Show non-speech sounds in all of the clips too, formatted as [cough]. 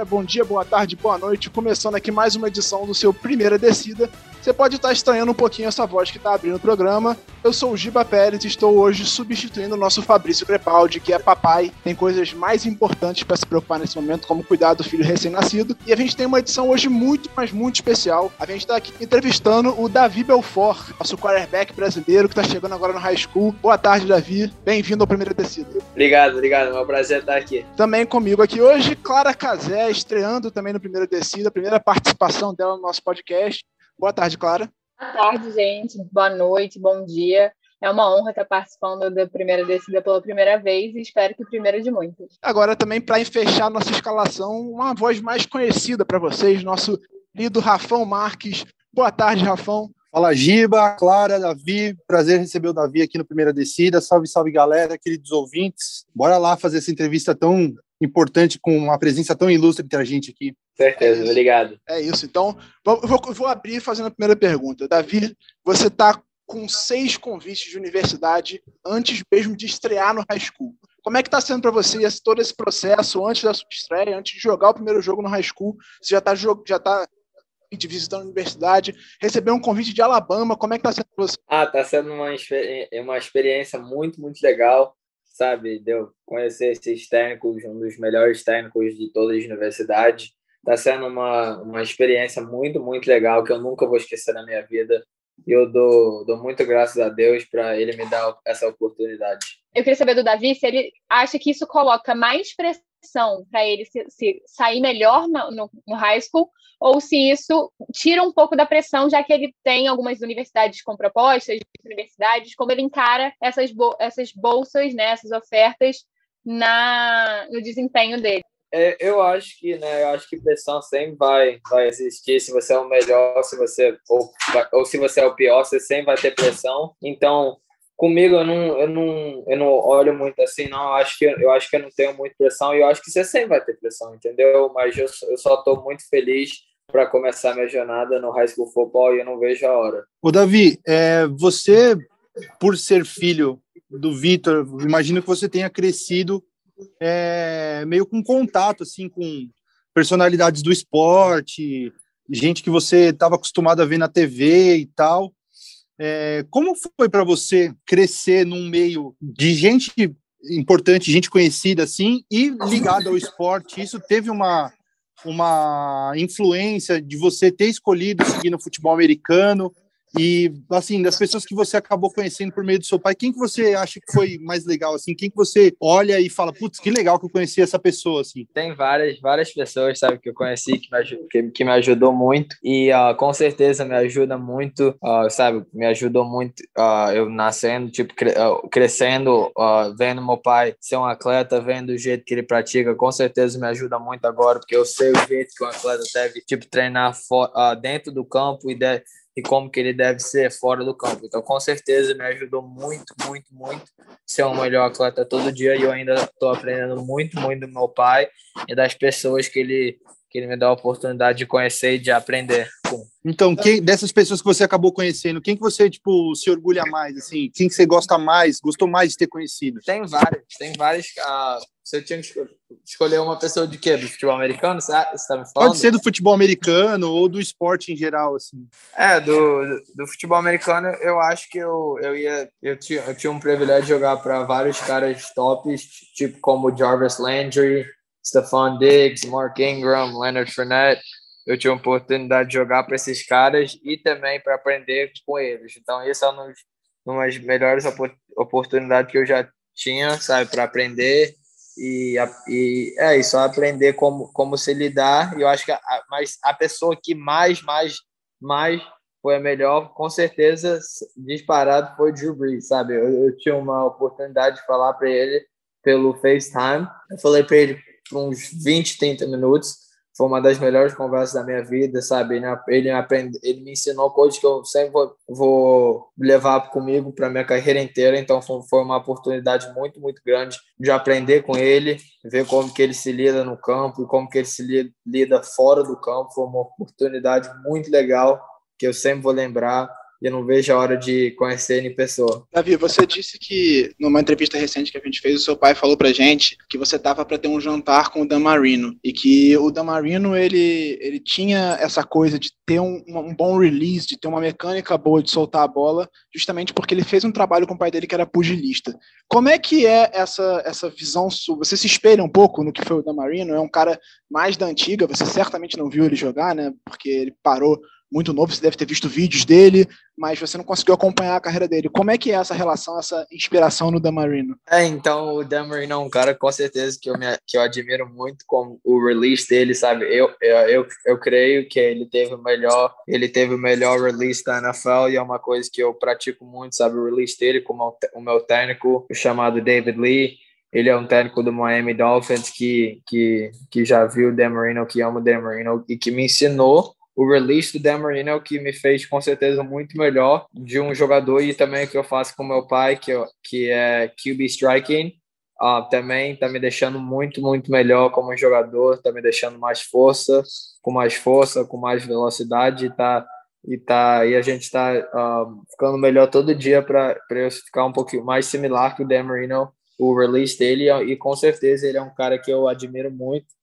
Galera, bom dia, boa tarde, boa noite. Começando aqui mais uma edição do seu Primeira Descida. Você pode estar estranhando um pouquinho essa voz que está abrindo o programa. Eu sou o Giba Pérez e estou hoje substituindo o nosso Fabrício Crepaldi, que é papai. Tem coisas mais importantes para se preocupar nesse momento, como cuidar do filho recém-nascido. E a gente tem uma edição hoje muito, mas muito especial. A gente está aqui entrevistando o Davi Belfort, nosso quarterback brasileiro que está chegando agora no high school. Boa tarde, Davi. Bem-vindo ao Primeira Descida. Obrigado, obrigado. É um prazer estar aqui. Também comigo aqui hoje, Clara Cazé, estreando também no Primeira Descida, a primeira participação dela no nosso podcast. Boa tarde, Clara. Boa tarde, gente. Boa noite, bom dia. É uma honra estar participando da primeira descida pela primeira vez e espero que primeira de muitas. Agora, também, para fechar nossa escalação, uma voz mais conhecida para vocês, nosso querido Rafão Marques. Boa tarde, Rafão. Fala, Giba, Clara, Davi. Prazer receber o Davi aqui no Primeira Descida. Salve, salve, galera, queridos ouvintes. Bora lá fazer essa entrevista tão importante com uma presença tão ilustre entre a gente aqui. Certeza, é obrigado. É isso. Então, eu vou, vou abrir fazendo a primeira pergunta. Davi, você está com seis convites de universidade antes mesmo de estrear no high school. Como é que está sendo para você esse, todo esse processo antes da sua estreia, antes de jogar o primeiro jogo no high school? Você já está já tá visitando a universidade, receber um convite de Alabama, como é que está sendo para você? Ah, está sendo uma, uma experiência muito, muito legal sabe? Deu conhecer esses técnicos, um dos melhores técnicos de toda a universidade. Está sendo uma, uma experiência muito, muito legal que eu nunca vou esquecer na minha vida. E eu dou, dou muito graças a Deus para ele me dar essa oportunidade. Eu queria saber do Davi se ele acha que isso coloca mais pressão para ele se, se, sair melhor no, no, no high school ou se isso tira um pouco da pressão, já que ele tem algumas universidades com propostas, universidades, como ele encara essas, essas bolsas, né, essas ofertas na, no desempenho dele. É, eu acho que, né, eu acho que pressão sempre vai, vai existir. Se você é o melhor, se você ou, ou se você é o pior, você sempre vai ter pressão. Então, comigo eu não, eu não, eu não olho muito assim, não. Eu acho que eu acho que eu não tenho muita pressão e eu acho que você sempre vai ter pressão, entendeu? Mas eu, eu só estou muito feliz para começar minha jornada no high school football e eu não vejo a hora. O Davi, é, você, por ser filho do Vitor, imagino que você tenha crescido é, meio com contato assim com personalidades do esporte, gente que você estava acostumado a ver na TV e tal. É, como foi para você crescer num meio de gente importante, gente conhecida assim, e ligada ao esporte? Isso teve uma uma influência de você ter escolhido seguir no futebol americano e assim das pessoas que você acabou conhecendo por meio do seu pai quem que você acha que foi mais legal assim? Quem que você olha e fala putz que legal que eu conheci essa pessoa assim? Tem várias várias pessoas sabe que eu conheci que me ajudou, que, que me ajudou muito. E uh, com certeza me ajuda muito uh, sabe me ajudou muito uh, eu nascendo tipo cre crescendo vendo meu pai ser um atleta vendo o jeito que ele pratica com certeza me ajuda muito agora porque eu sei o jeito que um atleta deve tipo treinar dentro do campo e deve e como que ele deve ser fora do campo. Então, com certeza, me ajudou muito, muito, muito ser um melhor atleta todo dia e eu ainda estou aprendendo muito, muito do meu pai e das pessoas que ele que ele me dá a oportunidade de conhecer e de aprender com. Então, quem dessas pessoas que você acabou conhecendo, quem que você tipo se orgulha mais assim? Quem que você gosta mais, gostou mais de ter conhecido? Tem vários, tem vários. Uh, você tinha que escolher uma pessoa de quê? Do futebol americano? Você está me falando? Pode ser do futebol americano ou do esporte em geral, assim. É, do, do futebol americano, eu acho que eu, eu ia. Eu tinha, eu tinha um privilégio de jogar para vários caras tops, tipo como Jarvis Landry, Stephon Diggs, Mark Ingram, Leonard Fournette. Eu tive a oportunidade de jogar para esses caras e também para aprender com eles. Então, isso é uma das melhores oportunidades que eu já tinha, sabe, para aprender. E, e é isso, aprender como, como se lidar. E eu acho que a, mas a pessoa que mais, mais, mais foi a melhor, com certeza, disparado, foi o Drew Brees, sabe? Eu, eu tinha uma oportunidade de falar para ele pelo FaceTime. Eu falei para ele por uns 20, 30 minutos foi uma das melhores conversas da minha vida, sabe? Ele, ele, aprende, ele me ensinou coisas que eu sempre vou, vou levar comigo para minha carreira inteira. Então foi, foi uma oportunidade muito, muito grande de aprender com ele, ver como que ele se lida no campo e como que ele se lida fora do campo. Foi uma oportunidade muito legal que eu sempre vou lembrar e eu não vejo a hora de conhecer ele em pessoa. Davi, você disse que numa entrevista recente que a gente fez, o seu pai falou pra gente que você tava para ter um jantar com o Dan Marino e que o Dan Marino ele, ele tinha essa coisa de ter um, um bom release, de ter uma mecânica boa de soltar a bola, justamente porque ele fez um trabalho com o pai dele que era pugilista. Como é que é essa, essa visão sua? Você se espelha um pouco no que foi o Dan Marino? É um cara mais da antiga, você certamente não viu ele jogar, né? Porque ele parou muito novo, você deve ter visto vídeos dele, mas você não conseguiu acompanhar a carreira dele. Como é que é essa relação, essa inspiração no Damarino? É, então o Damarino é um cara com certeza que eu, me, que eu admiro muito com o release dele, sabe? Eu, eu, eu, eu creio que ele teve o melhor, ele teve o melhor release da NFL e é uma coisa que eu pratico muito, sabe? O release dele com o meu técnico chamado David Lee. Ele é um técnico do Miami Dolphins que, que, que já viu o Dan Marino, que ama o Dan Marino e que me ensinou o release do Dan Marino que me fez com certeza muito melhor de um jogador e também o que eu faço com meu pai, que, eu, que é QB striking. Uh, também está me deixando muito, muito melhor como jogador, está me deixando mais força, com mais força, com mais velocidade, tá, e, tá, e a gente está uh, ah, ficando melhor todo dia para eu ficar um pouquinho mais similar que o Dan Marino, o release dele, e com certeza ele é um cara que eu admiro muito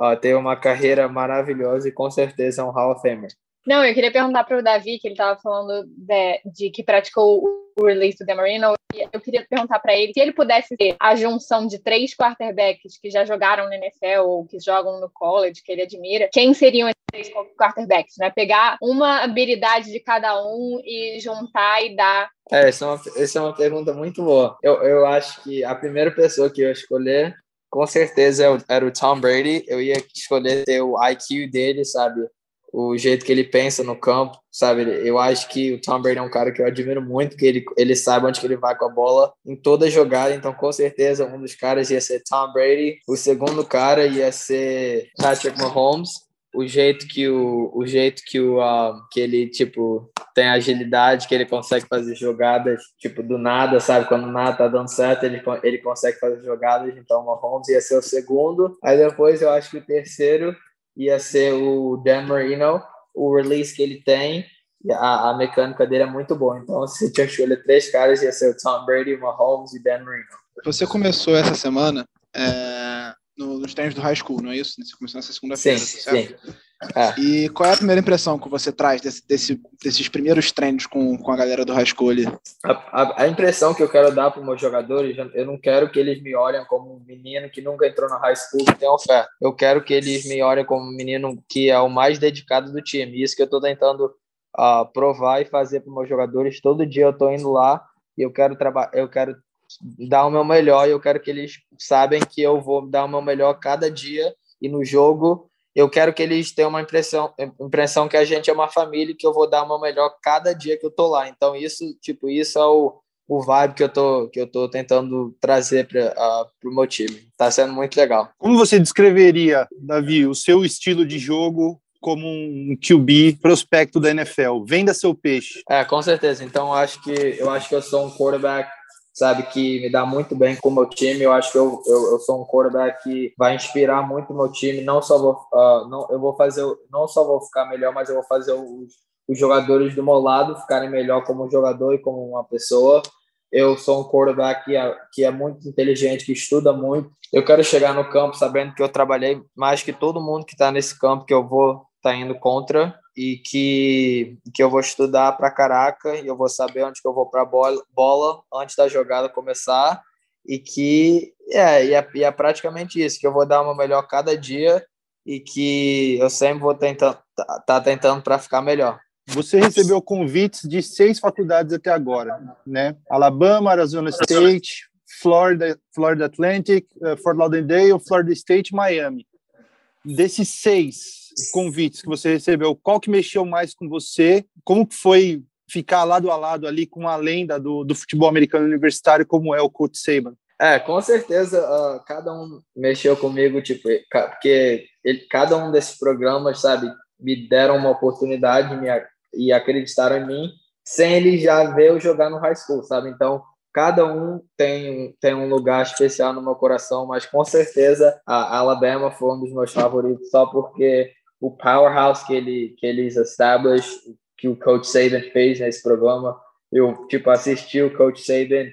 uh, teve uma carreira maravilhosa e com certeza é um Hall of Famer. Não, eu queria perguntar para o Davi, que ele estava falando de, de, que praticou o release do Demarino. Eu queria perguntar para ele se ele pudesse ter a junção de três quarterbacks que já jogaram no NFL ou que jogam no college, que ele admira, quem seriam esses três quarterbacks? Né? Pegar uma habilidade de cada um e juntar e dar. É, essa é uma, essa é uma pergunta muito boa. Eu, eu acho que a primeira pessoa que eu escolher com certeza era o Tom Brady. Eu ia escolher ter o IQ dele, sabe? O jeito que ele pensa no campo, sabe? Eu acho que o Tom Brady é um cara que eu admiro muito, que ele, ele sabe onde que ele vai com a bola em toda jogada. Então, com certeza, um dos caras ia ser Tom Brady. O segundo cara ia ser Patrick Mahomes o jeito que o, o jeito que o uh, que ele tipo tem agilidade, que ele consegue fazer jogadas tipo do nada, sabe? Quando nada tá dando certo, ele, ele consegue fazer jogadas. Então, o Mahomes ia ser o segundo. Aí depois eu acho que o terceiro ia ser o Dan Marino, o release que ele tem. A, a mecânica dele é muito boa. Então, se tinha que escolher três caras, ia ser o Tom Brady, o Mahomes e Dan Marino. Você começou essa semana é, no, nos treinos do high school, não é isso? Você começou nessa segunda-feira, sim, tá sim. É. E qual é a primeira impressão que você traz desse, desse, desses primeiros treinos com, com a galera do high school ali? A, a, a impressão que eu quero dar para os meus jogadores, eu não quero que eles me olhem como um menino que nunca entrou na high school que tem oferta. Eu quero que eles me olhem como um menino que é o mais dedicado do time. Isso que eu estou tentando uh, provar e fazer para os meus jogadores. Todo dia eu estou indo lá e eu quero trabalhar, eu quero dar o meu melhor e eu quero que eles sabem que eu vou dar o meu melhor cada dia e no jogo eu quero que eles tenham uma impressão, impressão que a gente é uma família e que eu vou dar o meu melhor cada dia que eu tô lá. Então isso, tipo, isso é o, o vibe que eu tô que eu tô tentando trazer para uh, o meu time. Tá sendo muito legal. Como você descreveria, Davi, o seu estilo de jogo como um QB prospecto da NFL? Venda seu peixe. É, com certeza. Então eu acho que eu acho que eu sou um quarterback sabe, que me dá muito bem com o meu time. Eu acho que eu, eu, eu sou um quarterback que vai inspirar muito o meu time. Não só vou, uh, não, eu vou fazer, não só vou ficar melhor, mas eu vou fazer os, os jogadores do meu lado ficarem melhor como jogador e como uma pessoa. Eu sou um quarterback que é, que é muito inteligente, que estuda muito. Eu quero chegar no campo sabendo que eu trabalhei mais que todo mundo que está nesse campo que eu vou tá indo contra e que, que eu vou estudar para caraca e eu vou saber onde que eu vou para bola, bola antes da jogada começar e que é, e é, e é praticamente isso, que eu vou dar uma melhor cada dia e que eu sempre vou tentando tá, tá tentando para ficar melhor. Você recebeu convites de seis faculdades até agora, né? Alabama, Arizona State, Florida, Florida Atlantic, uh, Fort Lauderdale, Florida State, Miami. Desses seis, convites que você recebeu, qual que mexeu mais com você? Como que foi ficar lado a lado ali com a lenda do, do futebol americano universitário como é o Coach Saban? É, com certeza, uh, cada um mexeu comigo, tipo, porque ele, cada um desses programas, sabe, me deram uma oportunidade me, e acreditaram em mim sem ele já ver eu jogar no high school, sabe? Então, cada um tem, tem um lugar especial no meu coração, mas com certeza a Alabama foi um dos meus favoritos só porque o powerhouse que, ele, que eles establish, que o Coach Saban fez nesse programa, eu, tipo, assisti o Coach Saban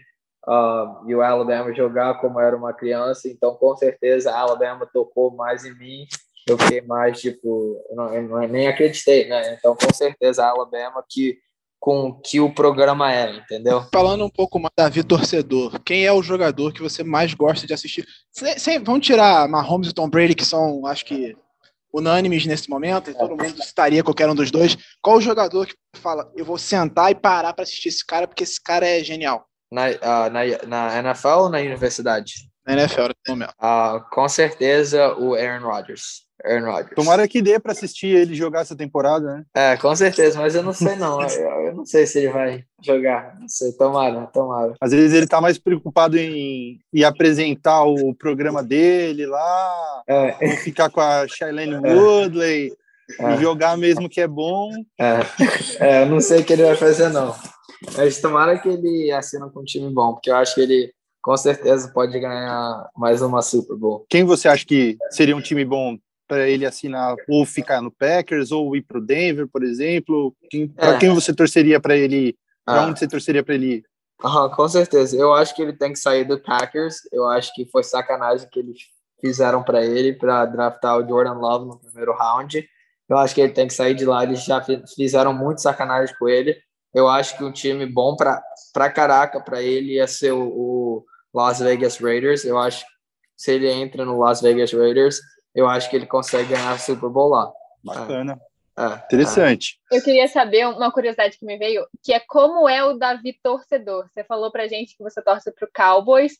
uh, e o Alabama jogar como era uma criança, então com certeza a Alabama tocou mais em mim, eu fiquei mais, tipo, não, eu nem acreditei, né? Então com certeza a Alabama que com que o programa é, entendeu? Falando um pouco mais Davi torcedor, quem é o jogador que você mais gosta de assistir? Sem, sem, vamos tirar Mahomes e Tom Brady, que são, acho que, unânimes nesse momento, e todo mundo estaria qualquer um dos dois. Qual o jogador que fala, eu vou sentar e parar para assistir esse cara, porque esse cara é genial? Na, uh, na, na NFL ou na universidade? Na NFL, no momento. Uh, com certeza o Aaron Rodgers. Aaron Rodgers. Tomara que dê para assistir ele jogar essa temporada, né? É, com certeza, mas eu não sei não. eu, eu, não sei se ele vai jogar. Não sei, tomara, tomara. Às vezes ele tá mais preocupado em, em apresentar o programa dele lá, é. ficar com a Shailene é. Woodley, é. e jogar mesmo que é bom. É. é, eu não sei o que ele vai fazer não. Mas tomara que ele assina com um time bom, porque eu acho que ele com certeza pode ganhar mais uma Super Bowl. Quem você acha que seria um time bom para ele assinar ou ficar no Packers ou ir para o Denver, por exemplo? Para é. quem você torceria para ele? Para ah. onde você torceria para ele? Uhum, com certeza. Eu acho que ele tem que sair do Packers. Eu acho que foi sacanagem que eles fizeram para ele para draftar o Jordan Love no primeiro round. Eu acho que ele tem que sair de lá. Eles já fizeram muito sacanagem com ele. Eu acho que um time bom para para caraca para ele ia ser o, o Las Vegas Raiders. Eu acho que se ele entra no Las Vegas Raiders, eu acho que ele consegue ganhar o Super Bowl lá. Bacana. É, é, Interessante. Eu queria saber uma curiosidade que me veio, que é como é o Davi torcedor. Você falou pra gente que você torce pro Cowboys.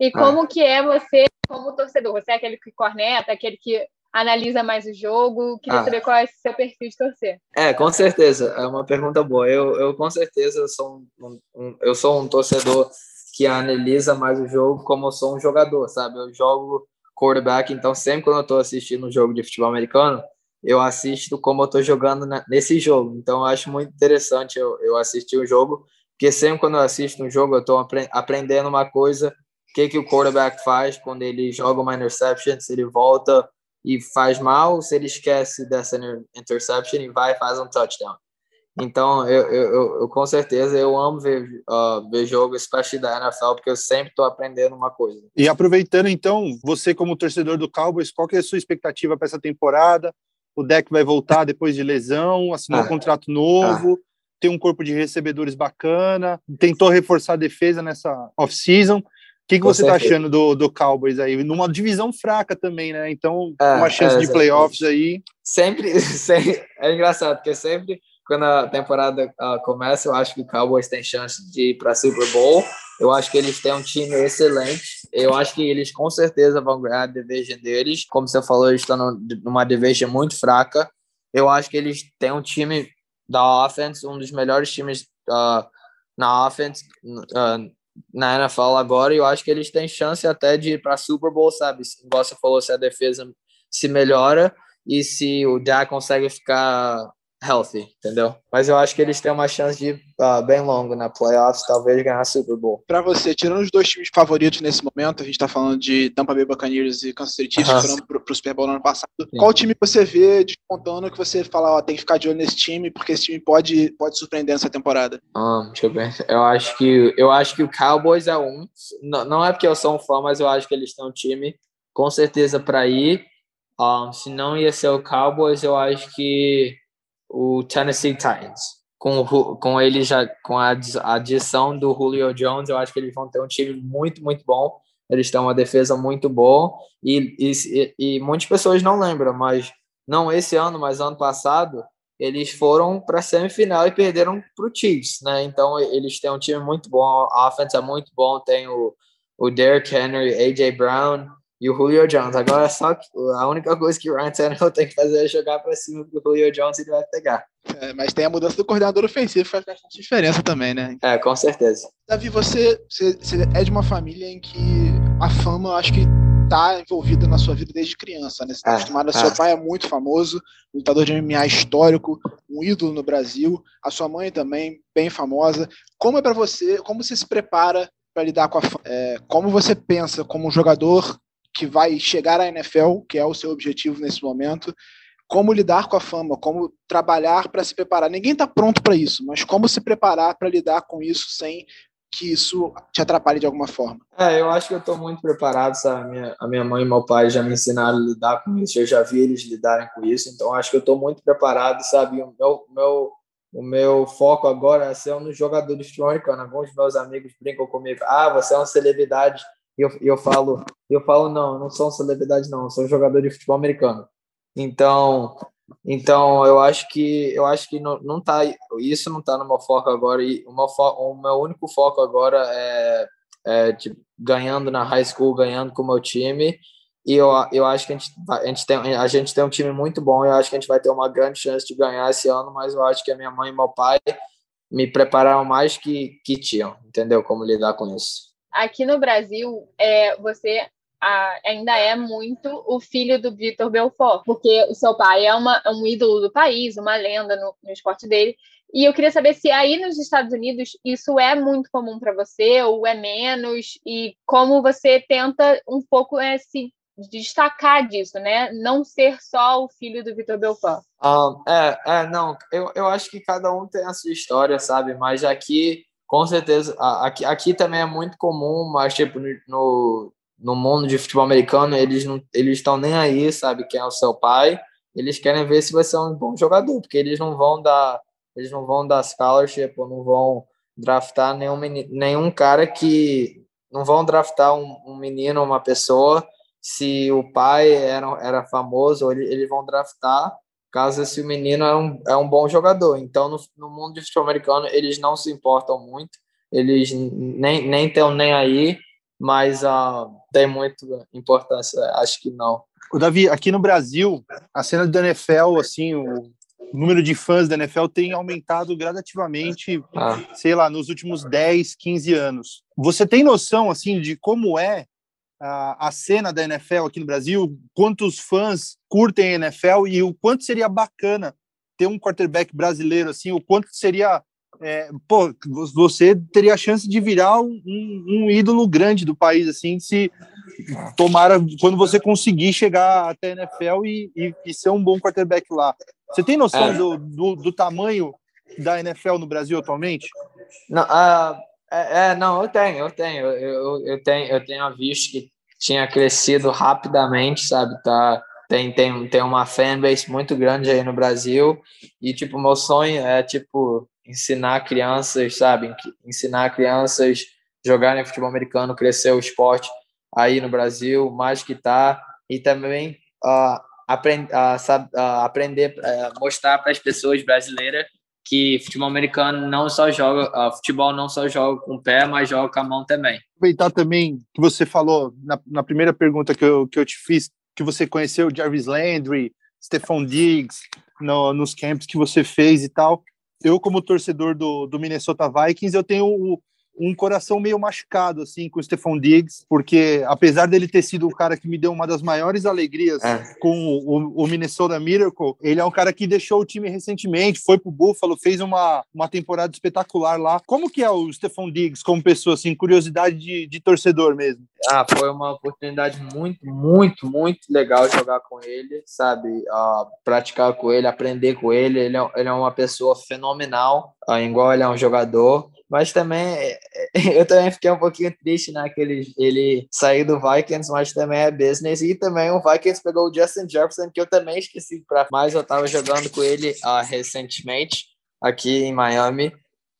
E como é. que é você como torcedor? Você é aquele que corneta, aquele que analisa mais o jogo? Queria ah. saber qual é o seu perfil de torcer. É, com certeza. É uma pergunta boa. Eu, eu com certeza sou um, um, eu sou um torcedor que analisa mais o jogo como eu sou um jogador, sabe? Eu jogo quarterback, então sempre quando eu estou assistindo um jogo de futebol americano, eu assisto como eu estou jogando nesse jogo. Então eu acho muito interessante eu, eu assistir o jogo, porque sempre quando eu assisto um jogo, eu estou apre aprendendo uma coisa, o que, que o quarterback faz quando ele joga uma interception, se ele volta e faz mal, se ele esquece dessa interception e vai e faz um touchdown. Então, eu, eu, eu, com certeza eu amo ver, uh, ver jogo, especialmente da NFL, porque eu sempre estou aprendendo uma coisa. E aproveitando, então, você como torcedor do Cowboys, qual que é a sua expectativa para essa temporada? O deck vai voltar depois de lesão, assinou ah. um contrato novo, ah. tem um corpo de recebedores bacana, tentou reforçar a defesa nessa off-season. O que, que você está achando do, do Cowboys aí? Numa divisão fraca também, né? Então, é, uma chance é, de playoffs aí. Sempre, [laughs] sempre, é engraçado, porque sempre quando a temporada uh, começa, eu acho que o Cowboys tem chance de ir para Super Bowl. Eu acho que eles têm um time excelente. Eu acho que eles com certeza vão ganhar a division deles. Como você falou, eles estão numa division muito fraca. Eu acho que eles têm um time da offense, um dos melhores times uh, na offense uh, na NFL agora. E eu acho que eles têm chance até de ir para Super Bowl, sabe? Igual você falou, se a defesa se melhora e se o Dak consegue ficar healthy, entendeu? Mas eu acho que eles têm uma chance de uh, bem longo na playoffs, talvez ganhar Super Bowl. Para você, tirando os dois times favoritos nesse momento, a gente está falando de Tampa Bay Buccaneers e Kansas City Chiefs, uh -huh. que foram pro, pro Super Bowl no ano passado. Sim. Qual time você vê despontando que você fala, ó, tem que ficar de olho nesse time, porque esse time pode, pode surpreender nessa temporada? Um, deixa eu ver. Eu acho que eu acho que o Cowboys é um. Não, não é porque eu sou um fã, mas eu acho que eles têm um time com certeza para ir. Um, se não ia ser o Cowboys, eu acho que o Tennessee Titans. Com, com ele já com a adição do Julio Jones, eu acho que eles vão ter um time muito, muito bom. Eles têm uma defesa muito boa e, e, e muitas pessoas não lembram, mas não esse ano, mas ano passado, eles foram para a semifinal e perderam para o Chiefs, né? Então eles têm um time muito bom, a offense é muito bom, tem o, o Derrick Henry, AJ Brown, e o Julio Jones. Agora só que a única coisa que o Ryan Tannehill tem que fazer é jogar para cima do Julio Jones e ele vai pegar. É, mas tem a mudança do coordenador ofensivo, faz bastante diferença também, né? É, com certeza. Davi, você, você, você é de uma família em que a fama, eu acho que tá envolvida na sua vida desde criança, né? Você tá É, acostumado, é. seu pai é muito famoso, lutador de MMA histórico, um ídolo no Brasil, a sua mãe também, bem famosa. Como é para você, como você se prepara para lidar com a fama? É, como você pensa como um jogador que vai chegar à NFL, que é o seu objetivo nesse momento, como lidar com a fama, como trabalhar para se preparar. Ninguém está pronto para isso, mas como se preparar para lidar com isso sem que isso te atrapalhe de alguma forma. É, eu acho que eu estou muito preparado, sabe? A minha, a minha mãe e meu pai já me ensinaram a lidar com isso, eu já vi eles lidarem com isso, então acho que eu estou muito preparado, sabe? O meu, meu, o meu foco agora é ser um jogador de futebol americano. Alguns meus amigos brincam comigo, ah, você é uma celebridade. E eu, eu falo, eu falo, não, eu não sou uma celebridade, não, eu sou um jogador de futebol americano. Então, então eu acho que eu acho que não, não tá isso não tá no meu foco agora e o meu, o meu único foco agora é, é tipo, ganhando na high school, ganhando com o meu time e eu, eu acho que a gente, a gente tem a gente tem um time muito bom eu acho que a gente vai ter uma grande chance de ganhar esse ano, mas eu acho que a minha mãe e meu pai me prepararam mais que que tinham, entendeu? Como lidar com isso. Aqui no Brasil, é, você ah, ainda é muito o filho do Vitor Belfort, porque o seu pai é uma, um ídolo do país, uma lenda no, no esporte dele. E eu queria saber se aí nos Estados Unidos isso é muito comum para você ou é menos, e como você tenta um pouco é, se destacar disso, né? Não ser só o filho do Vitor Belfort. Um, é, é, não, eu, eu acho que cada um tem a sua história, sabe? Mas aqui, com certeza, aqui, aqui também é muito comum, mas tipo, no, no mundo de futebol americano, eles não eles estão nem aí, sabe? Quem é o seu pai, eles querem ver se você é um bom jogador, porque eles não vão dar, eles não vão dar scholarship, ou não vão draftar nenhum, nenhum cara que não vão draftar um, um menino, uma pessoa, se o pai era, era famoso, ou ele- eles vão draftar caso esse menino é um, é um bom jogador. Então, no, no mundo de futebol americano, eles não se importam muito, eles nem nem estão nem aí, mas ah, tem muita importância, acho que não. O Davi, aqui no Brasil, a cena da NFL, assim, o número de fãs da NFL tem aumentado gradativamente, Ah, sei lá, nos últimos 10, 15 anos. Você tem noção, assim, de como é a, a cena da NFL aqui no Brasil? Quantos fãs curtem a NFL e o quanto seria bacana ter um quarterback brasileiro, assim, o quanto seria... é, pô, você teria a chance de virar um, um- ídolo grande do país, assim, se tomara quando você conseguir chegar até a NFL e, e, e ser um bom quarterback lá. Você tem noção É. do, do, do tamanho da NFL no Brasil atualmente? Não, ah, é, é, não, eu tenho, eu tenho, eu, eu, tenho, eu tenho visto que tinha crescido rapidamente, sabe? Tá, tem, tem, tem uma fanbase muito grande aí no Brasil e tipo meu sonho é tipo ensinar crianças, sabe? Ensinar crianças jogarem futebol americano, crescer o esporte aí no Brasil, mais que tá e também ah, aprend, ah, sab, ah, aprender, ah, mostrar para as pessoas brasileiras que futebol americano não só joga, ah, futebol não só joga com o pé, mas joga com a mão também. Aproveitar também que você falou na, na primeira pergunta que eu, que eu te fiz, que você conheceu Jarvis Landry, Stephon Diggs, no, nos camps que você fez e tal. Eu, como torcedor do, do Minnesota Vikings, eu tenho o, um coração meio machucado assim com o Stephon Diggs, porque apesar dele ter sido o cara que me deu uma das maiores alegrias É. com o, o Minnesota Miracle, ele é um cara que deixou o time recentemente, foi pro Buffalo, fez uma, uma temporada espetacular lá. Como que é o Stephon Diggs como pessoa, assim, curiosidade de, de torcedor mesmo? Ah, foi uma oportunidade muito, muito, muito legal jogar com ele, sabe? Ah, praticar com ele, aprender com ele. Ele é, ele é uma pessoa fenomenal, ah, igual ele é um jogador. Mas também [laughs] eu também fiquei um pouquinho triste, né? Que ele, saiu do Vikings, mas também é business. E também o Vikings pegou o Justin Jefferson, que eu também esqueci mais. Eu estava jogando com ele ah, recentemente aqui em Miami.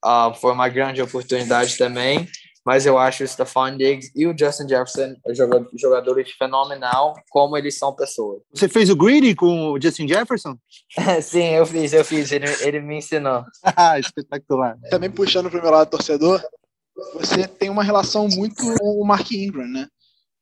Ah, foi uma grande oportunidade também mas eu acho o Stephon Diggs e o Justin Jefferson joga- jogadores fenomenal, como eles são pessoas. Você fez o greedy com o Justin Jefferson? [laughs] Sim, eu fiz, eu fiz, ele, ele me ensinou. [laughs] Ah, Espetacular. Também puxando para o meu lado torcedor, você tem uma relação muito com o Mark Ingram, né?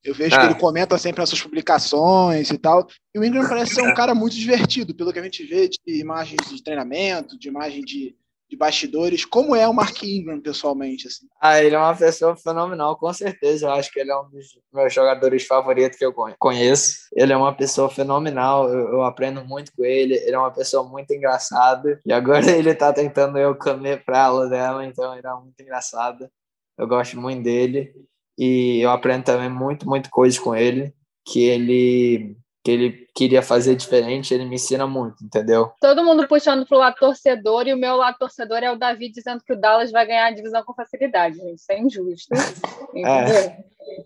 Eu vejo que ele comenta sempre nas suas publicações e tal. E o Ingram parece ser um cara muito divertido, pelo que a gente vê de imagens de treinamento, de imagem de, de bastidores. Como é o Mark Ingram, pessoalmente? Assim? Ah, ele é uma pessoa fenomenal, com certeza. Eu acho que ele é um dos meus jogadores favoritos que eu conheço. Ele é uma pessoa fenomenal, eu, eu aprendo muito com ele. Ele é uma pessoa muito engraçada. E agora [laughs] ele tá tentando eu comer pra ela dela, então ele é muito engraçado. Eu gosto muito dele. E eu aprendo também muito, muito coisa com ele. Que ele que ele queria fazer diferente, ele me ensina muito, entendeu? Todo mundo puxando pro lado torcedor e o meu lado torcedor é o Davi dizendo que o Dallas vai ganhar a divisão com facilidade, gente. Isso é injusto. [laughs] É.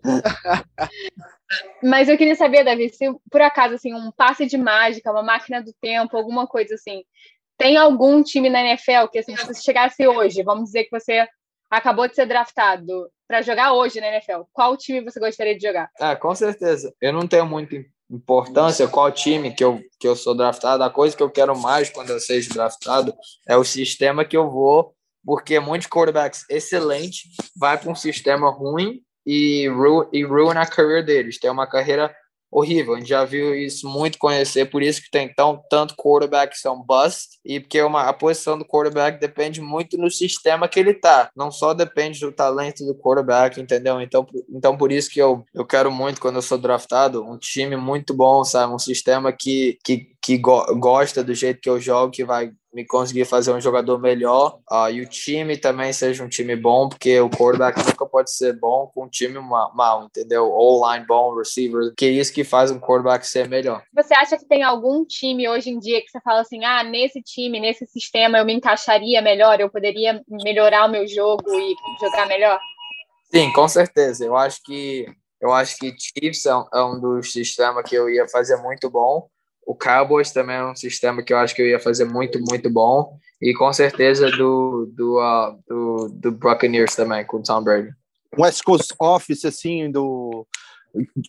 [laughs] Mas eu queria saber, Davi, se por acaso assim, um passe de mágica, uma máquina do tempo, alguma coisa assim, tem algum time na NFL que assim, se você chegasse hoje, vamos dizer que você acabou de ser draftado para jogar hoje na NFL, qual time você gostaria de jogar? Ah, com certeza. Eu não tenho muito importância, qual time que eu, que eu sou draftado, a coisa que eu quero mais quando eu seja draftado é o sistema que eu vou, porque muitos quarterbacks excelentes vai para um sistema ruim e, ru e ruin a carreira deles. Tem uma carreira horrível. A gente já viu isso muito conhecer, por isso que tem tão, tanto quarterback que são bust, e porque uma, a posição do quarterback depende muito no sistema que ele tá. Não só depende do talento do quarterback, entendeu? Então, então por isso que eu, eu quero muito, quando eu sou draftado, um time muito bom, sabe? Um sistema que, que, que go gosta do jeito que eu jogo, que vai me conseguir fazer um jogador melhor uh, e o time também seja um time bom, porque o quarterback nunca pode ser bom com um time mal, entendeu? Ou line bom, receiver, que é isso que faz um quarterback ser melhor. Você acha que tem algum time hoje em dia que você fala assim, ah, nesse time, nesse sistema eu me encaixaria melhor, eu poderia melhorar o meu jogo e jogar melhor? Sim, com certeza. Eu acho que eu acho que Chiefs é um, é um dos sistemas que eu ia fazer muito bom. O Cowboys também é um sistema que eu acho que eu ia fazer muito, muito bom. E com certeza do, do, uh, do, do Buccaneers também, com o Tom Brady. West Coast Office, assim, do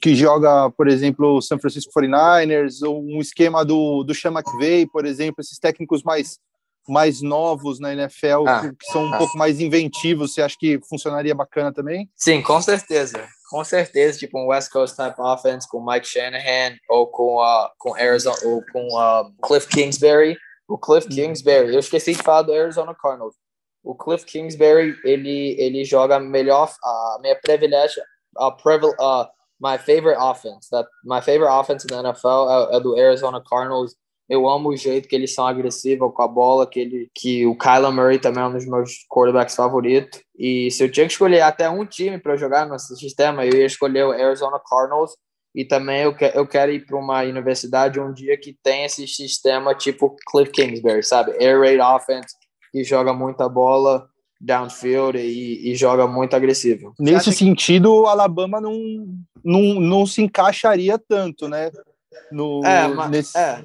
que joga, por exemplo, o San Francisco 49ers, ou um esquema do, do Sean McVay, por exemplo, esses técnicos mais, mais novos na NFL, ah, que são um ah. pouco mais inventivos, você acha que funcionaria bacana também? Sim, com certeza com certeza, tipo um West Coast type offense com Mike Shanahan ou com, uh, com Arizona ou com uh, Cliff Kingsbury. O Cliff Kingsbury, eu esqueci de falar do Arizona Cardinals. O Cliff Kingsbury, ele, ele joga melhor, a uh, minha privilégio, privil, uh, my favorite offense, that my favorite offense in the NFL é, é do Arizona Cardinals eu amo o jeito que eles são agressivos com a bola, que, ele, que o Kyler Murray também é um dos meus quarterbacks favoritos. E se eu tinha que escolher até um time para jogar nesse sistema, eu ia escolher o Arizona Cardinals. E também eu, que, eu quero ir para uma universidade um dia que tem esse sistema tipo Cliff Kingsbury, sabe? Air raid offense, que joga muita bola downfield e, e joga muito agressivo. Nesse sentido, o Alabama não, não, não se encaixaria tanto, né? No, é, mas, nesse... é,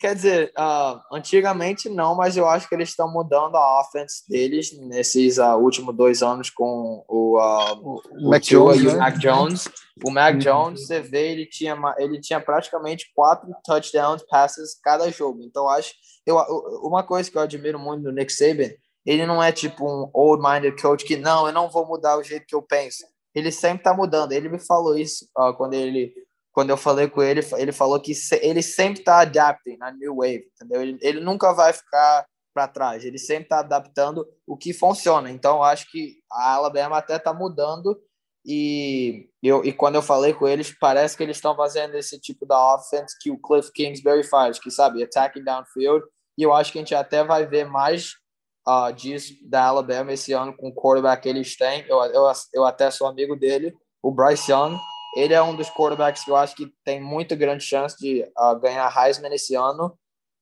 Quer dizer, uh, antigamente não, mas eu acho que eles estão mudando a offense deles nesses uh, últimos dois anos com o, uh, o, Mac Jones, e o né? Mac Jones. O Mac uhum. Jones, você vê, ele tinha, ele tinha praticamente quatro touchdowns passes cada jogo. Então, acho eu, uma coisa que eu admiro muito do Nick Saban, ele não é tipo um old-minded coach que não, eu não vou mudar o jeito que eu penso. Ele sempre está mudando. Ele me falou isso quando ele quando eu falei com ele, ele falou que ele sempre está adapting na new wave, entendeu? Ele, ele nunca vai ficar para trás, ele sempre está adaptando o que funciona. Então, acho que a Alabama até está mudando e, eu, e quando eu falei com eles, parece que eles estão fazendo esse tipo da offense que o Cliff Kingsbury faz, que sabe, attacking downfield. E eu acho que a gente até vai ver mais uh, disso da Alabama esse ano com o quarterback que eles têm. Eu, eu, eu até sou amigo dele, o Bryce Young ele é um dos quarterbacks que eu acho que tem muito grande chance de uh, ganhar Heisman esse ano.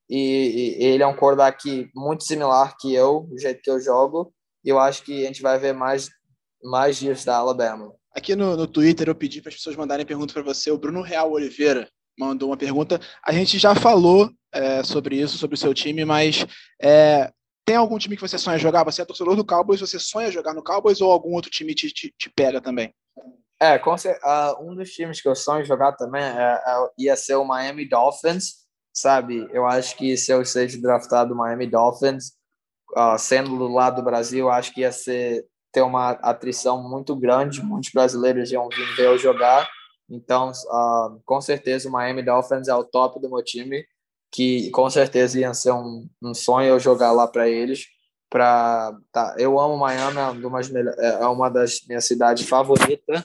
E, e, ele é um quarterback muito similar que eu, do jeito que eu jogo. E eu acho que a gente vai ver mais, mais da Alabama. Aqui no, no Twitter eu pedi para as pessoas mandarem perguntas para você. O Bruno Real Oliveira mandou uma pergunta. A gente já falou é, sobre isso, sobre o seu time, mas é, tem algum time que você sonha jogar? Você é torcedor do Cowboys, você sonha jogar no Cowboys ou algum outro time te, te, te pega também? É, com, uh, um dos times que eu sonho jogar também é, é, ia ser o Miami Dolphins, sabe? Eu acho que se eu seja draftado o Miami Dolphins, uh, sendo do lado do Brasil, acho que ia ser ter uma atrição muito grande, muitos brasileiros iam vir ver eu jogar Então, uh, com certeza, o Miami Dolphins é o top do meu time, que com certeza ia ser um, um sonho eu jogar lá para eles. Pra, tá, eu amo Miami, é uma, é uma das minhas cidades favoritas,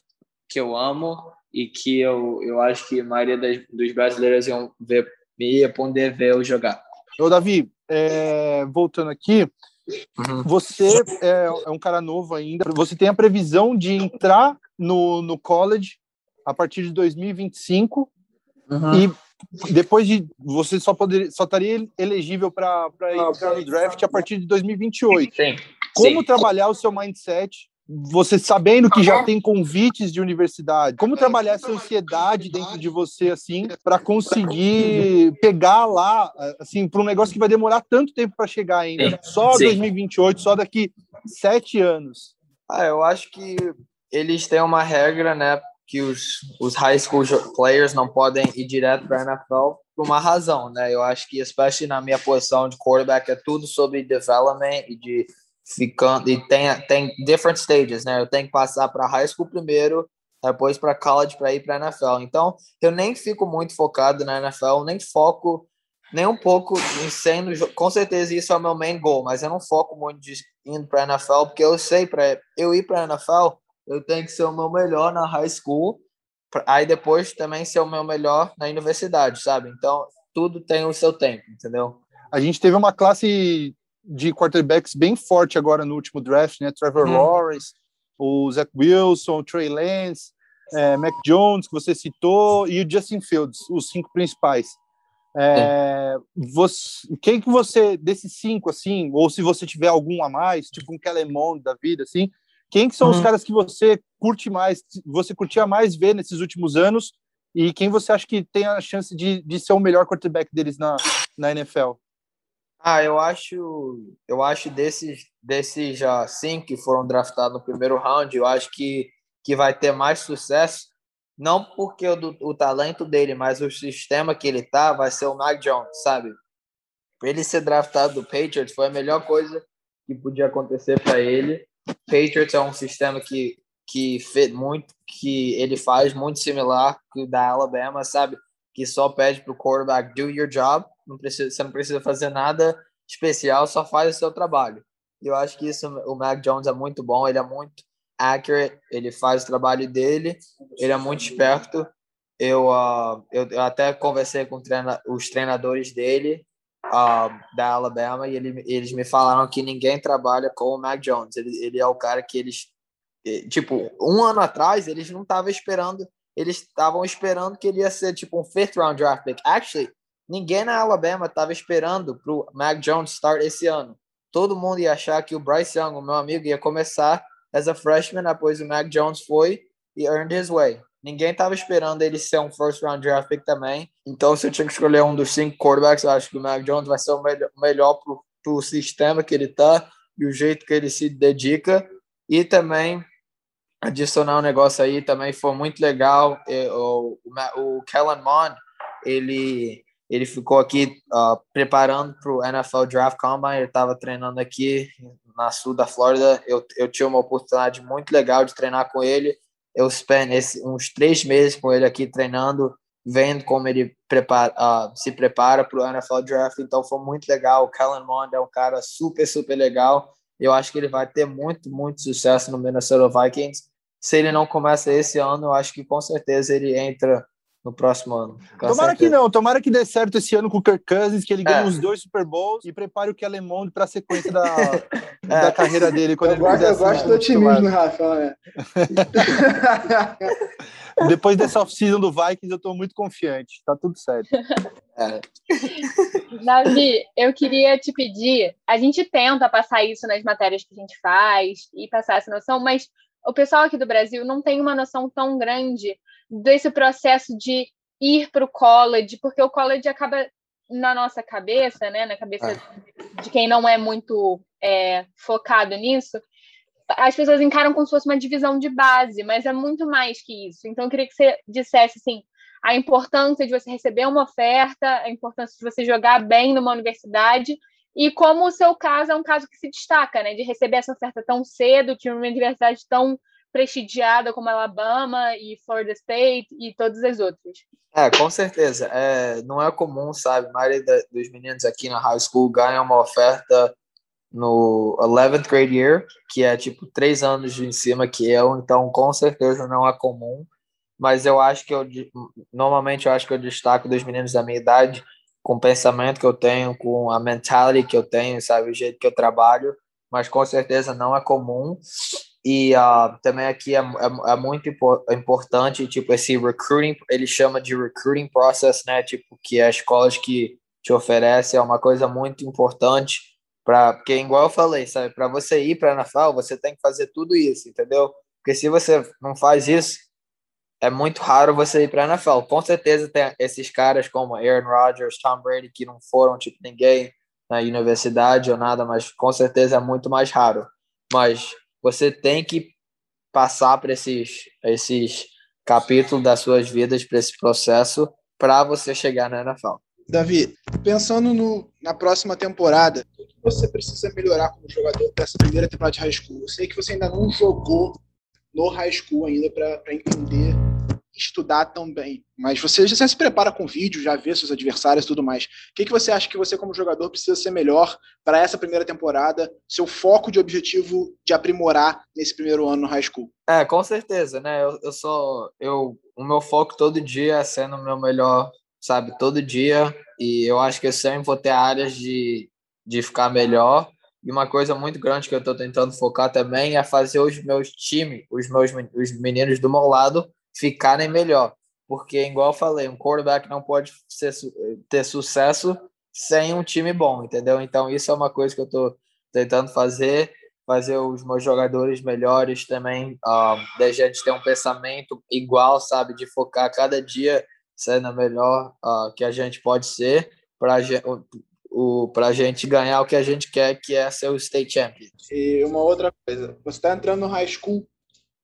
que eu amo e que eu, eu acho que a maioria das, dos brasileiros iam ver, ia poder ver eu jogar. Ô, Davi, é, voltando aqui, uhum. você é, é, um cara novo ainda, você tem a previsão de entrar no, no college a partir de 2025 uhum. e depois de você só poder só estaria elegível para entrar no draft a partir de 2028. Sim. Como Sim. trabalhar o seu mindset você sabendo que já tem convites de universidade, como trabalhar essa ansiedade dentro de você assim para conseguir pegar lá assim para um negócio que vai demorar tanto tempo para chegar ainda, só Sim. 2028, só daqui sete anos. Ah, eu acho que eles têm uma regra, né, que os, os high school players não podem ir direto para a NFL por uma razão, né? Eu acho que, especially na minha posição de quarterback, é tudo sobre development e de ficando e tem tem different stages, né? Eu tenho que passar para high school primeiro, depois para college para ir para NFL. Então, eu nem fico muito focado na NFL, nem foco nem um pouco em sendo, com certeza isso é o meu main goal, mas eu não foco muito de indo para NFL, porque eu sei para eu ir para NFL, eu tenho que ser o meu melhor na high school, aí depois também ser o meu melhor na universidade, sabe? Então, tudo tem o seu tempo, entendeu? A gente teve uma classe de quarterbacks bem forte agora no último draft, né? Trevor uhum. Lawrence, o Zach Wilson, o Trey Lance, é, Mac Jones, que você citou, e o Justin Fields, os cinco principais. É, você, quem que você, desses cinco, assim, ou se você tiver algum a mais, tipo um Kellen Mond da vida, assim, quem que são uhum. os caras que você curte mais, você curtia mais ver nesses últimos anos, e quem você acha que tem a chance de, de ser o melhor quarterback deles na, na NFL? Ah, eu acho, eu acho desses, desses já cinco que foram draftados no primeiro round, eu acho que, que vai ter mais sucesso, não porque o, o talento dele, mas o sistema que ele tá vai ser o Mac Jones, sabe? Ele ser draftado do Patriots foi a melhor coisa que podia acontecer para ele. Patriots é um sistema que que fez muito, que ele faz muito similar que o da Alabama, sabe? Que só pede pro quarterback do your job não precisa, você não precisa fazer nada especial, só faz o seu trabalho. E eu acho que isso o Mac Jones é muito bom, ele é muito accurate, ele faz o trabalho dele, ele é muito esperto. Eu, uh, eu, eu, até conversei com treina, os treinadores dele uh, da Alabama e ele, eles me falaram que ninguém trabalha com o Mac Jones. Ele, ele é o cara que eles, tipo, um ano atrás eles não estavam esperando, eles estavam esperando que ele ia ser tipo um fifth round draft pick. Actually, Ninguém na Alabama estava esperando para o Mac Jones start esse ano. Todo mundo ia achar que o Bryce Young, o meu amigo, ia começar as a freshman, depois o Mac Jones foi e earned his way. Ninguém estava esperando ele ser um first round draft pick também. Então, se eu tinha que escolher um dos cinco quarterbacks, eu acho que o Mac Jones vai ser o melhor, melhor para o sistema que ele está e o jeito que ele se dedica. E também adicionar um negócio aí também foi muito legal. O, o, o Kellen Mond, ele ele ficou aqui uh, preparando para o NFL Draft Combine. Ele estava treinando aqui na sul da Flórida. Eu, eu tive uma oportunidade muito legal de treinar com ele. Eu esse, uns três meses com ele aqui treinando, vendo como ele prepara, uh, se prepara para o NFL Draft. Então foi muito legal. O Kellen Mond é um cara super, super legal. Eu acho que ele vai ter muito, muito sucesso no Minnesota Vikings. Se ele não começa esse ano, eu acho que com certeza ele entra no próximo ano. Tomara que não, tomara que dê certo esse ano com o Kirk Cousins, que ele ganhe é. os dois Super Bowls e prepare o Kellen Mond para a sequência da, [laughs] é. da carreira dele. Quando eu ele gosto, eu gosto do otimismo, Rafa. Né? [laughs] Depois dessa off-season do Vikings, eu estou muito confiante. Tá tudo certo. É. [laughs] Davi, eu queria te pedir, a gente tenta passar isso nas matérias que a gente faz e passar essa noção, mas o pessoal aqui do Brasil não tem uma noção tão grande desse processo de ir para o college, porque o college acaba na nossa cabeça, né, na cabeça é. de quem não é muito é, focado nisso, as pessoas encaram como se fosse uma divisão de base, mas é muito mais que isso. Então, eu queria que você dissesse assim, a importância de você receber uma oferta, a importância de você jogar bem numa universidade e como o seu caso é um caso que se destaca, né, de receber essa oferta tão cedo, de uma universidade tão prestigiada como Alabama e Florida State e todas as outras. É, com certeza. É, não é comum, sabe? A maioria dos meninos aqui na high school ganha uma oferta no 11th grade year, que é tipo três anos em cima que eu, então com certeza não é comum. Mas eu acho que eu, normalmente eu acho que eu destaco dos meninos da minha idade com o pensamento que eu tenho, com a mentality que eu tenho, sabe? O jeito que eu trabalho, mas com certeza não é comum. E uh, também aqui é, é, é, muito importante, tipo, esse recruiting, ele chama de recruiting process, né? Tipo, que é escolas que te oferecem, é uma coisa muito importante, para porque, igual eu falei, sabe? Para você ir para a NFL, você tem que fazer tudo isso, entendeu? Porque se você não faz isso, é muito raro você ir para a NFL. Com certeza tem esses caras como Aaron Rodgers, Tom Brady, que não foram, tipo, ninguém na universidade ou nada, mas com certeza é muito mais raro. Mas você tem que passar por esses, esses capítulos das suas vidas, para esse processo, para você chegar na NFL. Davi, pensando no, na próxima temporada, o que você precisa melhorar como jogador para essa primeira temporada de high school? Eu sei que você ainda não jogou no high school ainda para entender estudar tão bem. Mas você já se prepara com vídeo, já vê seus adversários e tudo mais. O que, que você acha que você, como jogador, precisa ser melhor para essa primeira temporada? Seu foco de objetivo de aprimorar nesse primeiro ano no high school? É, com certeza, né? Eu, eu sou. Eu, o meu foco todo dia é sendo o meu melhor, sabe? Todo dia. E eu acho que eu sempre vou ter áreas de, de ficar melhor. E uma coisa muito grande que eu estou tentando focar também é fazer os meus times, os meus os meninos do meu lado, ficarem melhor. Porque, igual eu falei, um quarterback não pode ser, ter sucesso sem um time bom, entendeu? Então, isso é uma coisa que eu estou tentando fazer, fazer os meus jogadores melhores também, um, da gente ter um pensamento igual, sabe? De focar cada dia sendo melhor uh, que a gente pode ser para a gente ganhar o que a gente quer, que é ser o state champion. E uma outra coisa, você está entrando no high school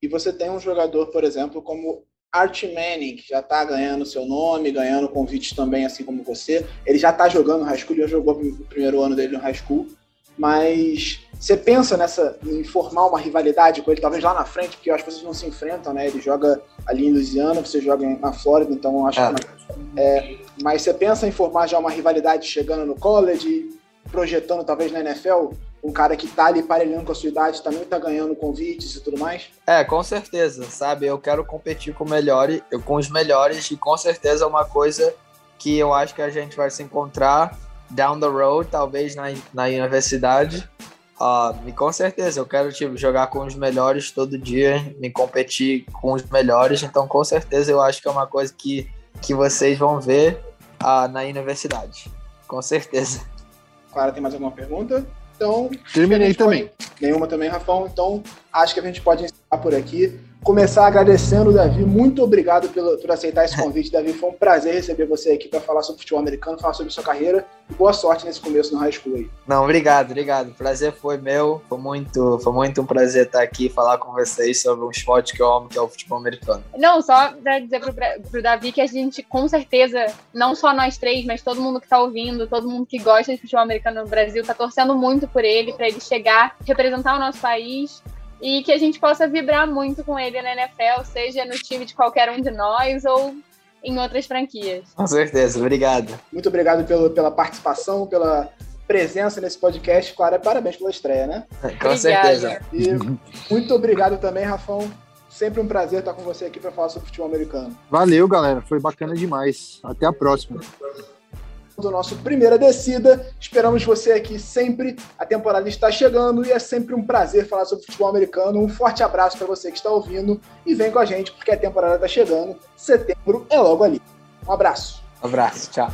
e você tem um jogador, por exemplo, como Art Manning, que já está ganhando seu nome, ganhando convites também, assim como você. Ele já está jogando no high school, já jogou o primeiro ano dele no high school. Mas você pensa nessa em formar uma rivalidade com ele, talvez lá na frente, porque eu acho que vocês não se enfrentam, né? Ele joga ali em Louisiana, você joga na Flórida, então eu acho é. que. É, mas você pensa em formar já uma rivalidade chegando no college, projetando talvez na NFL? Um cara que tá ali parelhando com a sua idade também tá ganhando convites e tudo mais? É, com certeza, sabe? Eu quero competir com, melhores, com os melhores e com certeza é uma coisa que eu acho que a gente vai se encontrar down the road, talvez na, na universidade. Uh, e com certeza, eu quero tipo, jogar com os melhores todo dia, me competir com os melhores, então com certeza eu acho que é uma coisa que, que vocês vão ver uh, na universidade. Com certeza. Clara, tem mais alguma pergunta? Então. Terminei também. Pode... Nenhuma também, Rafão. Então, acho que a gente pode encerrar por aqui começar agradecendo, Davi. Muito obrigado pelo, por aceitar esse convite, Davi. Foi um prazer receber você aqui para falar sobre futebol americano, falar sobre sua carreira e boa sorte nesse começo no high school aí. Não, obrigado, obrigado. O prazer foi meu. Foi muito, foi muito um prazer estar aqui falar com vocês sobre um esporte que eu amo, que é o futebol americano. Não, só para dizer pro, pro Davi que a gente, com certeza, não só nós três, mas todo mundo que está ouvindo, todo mundo que gosta de futebol americano no Brasil, está torcendo muito por ele, para ele chegar, representar o nosso país e que a gente possa vibrar muito com ele na NFL, seja no time de qualquer um de nós ou em outras franquias. Com certeza, obrigado. Muito obrigado pelo, pela participação, pela presença nesse podcast. Clara, parabéns pela estreia, né? Com Obrigada. certeza. E muito obrigado também, Rafão. Sempre um prazer estar com você aqui para falar sobre futebol americano. Valeu, galera. Foi bacana demais. Até a próxima do nosso Primeira Descida. Esperamos você aqui sempre. A temporada está chegando e é sempre um prazer falar sobre futebol americano. Um forte abraço para você que está ouvindo e vem com a gente porque a temporada está chegando. Setembro é logo ali. Um abraço. Um abraço, tchau.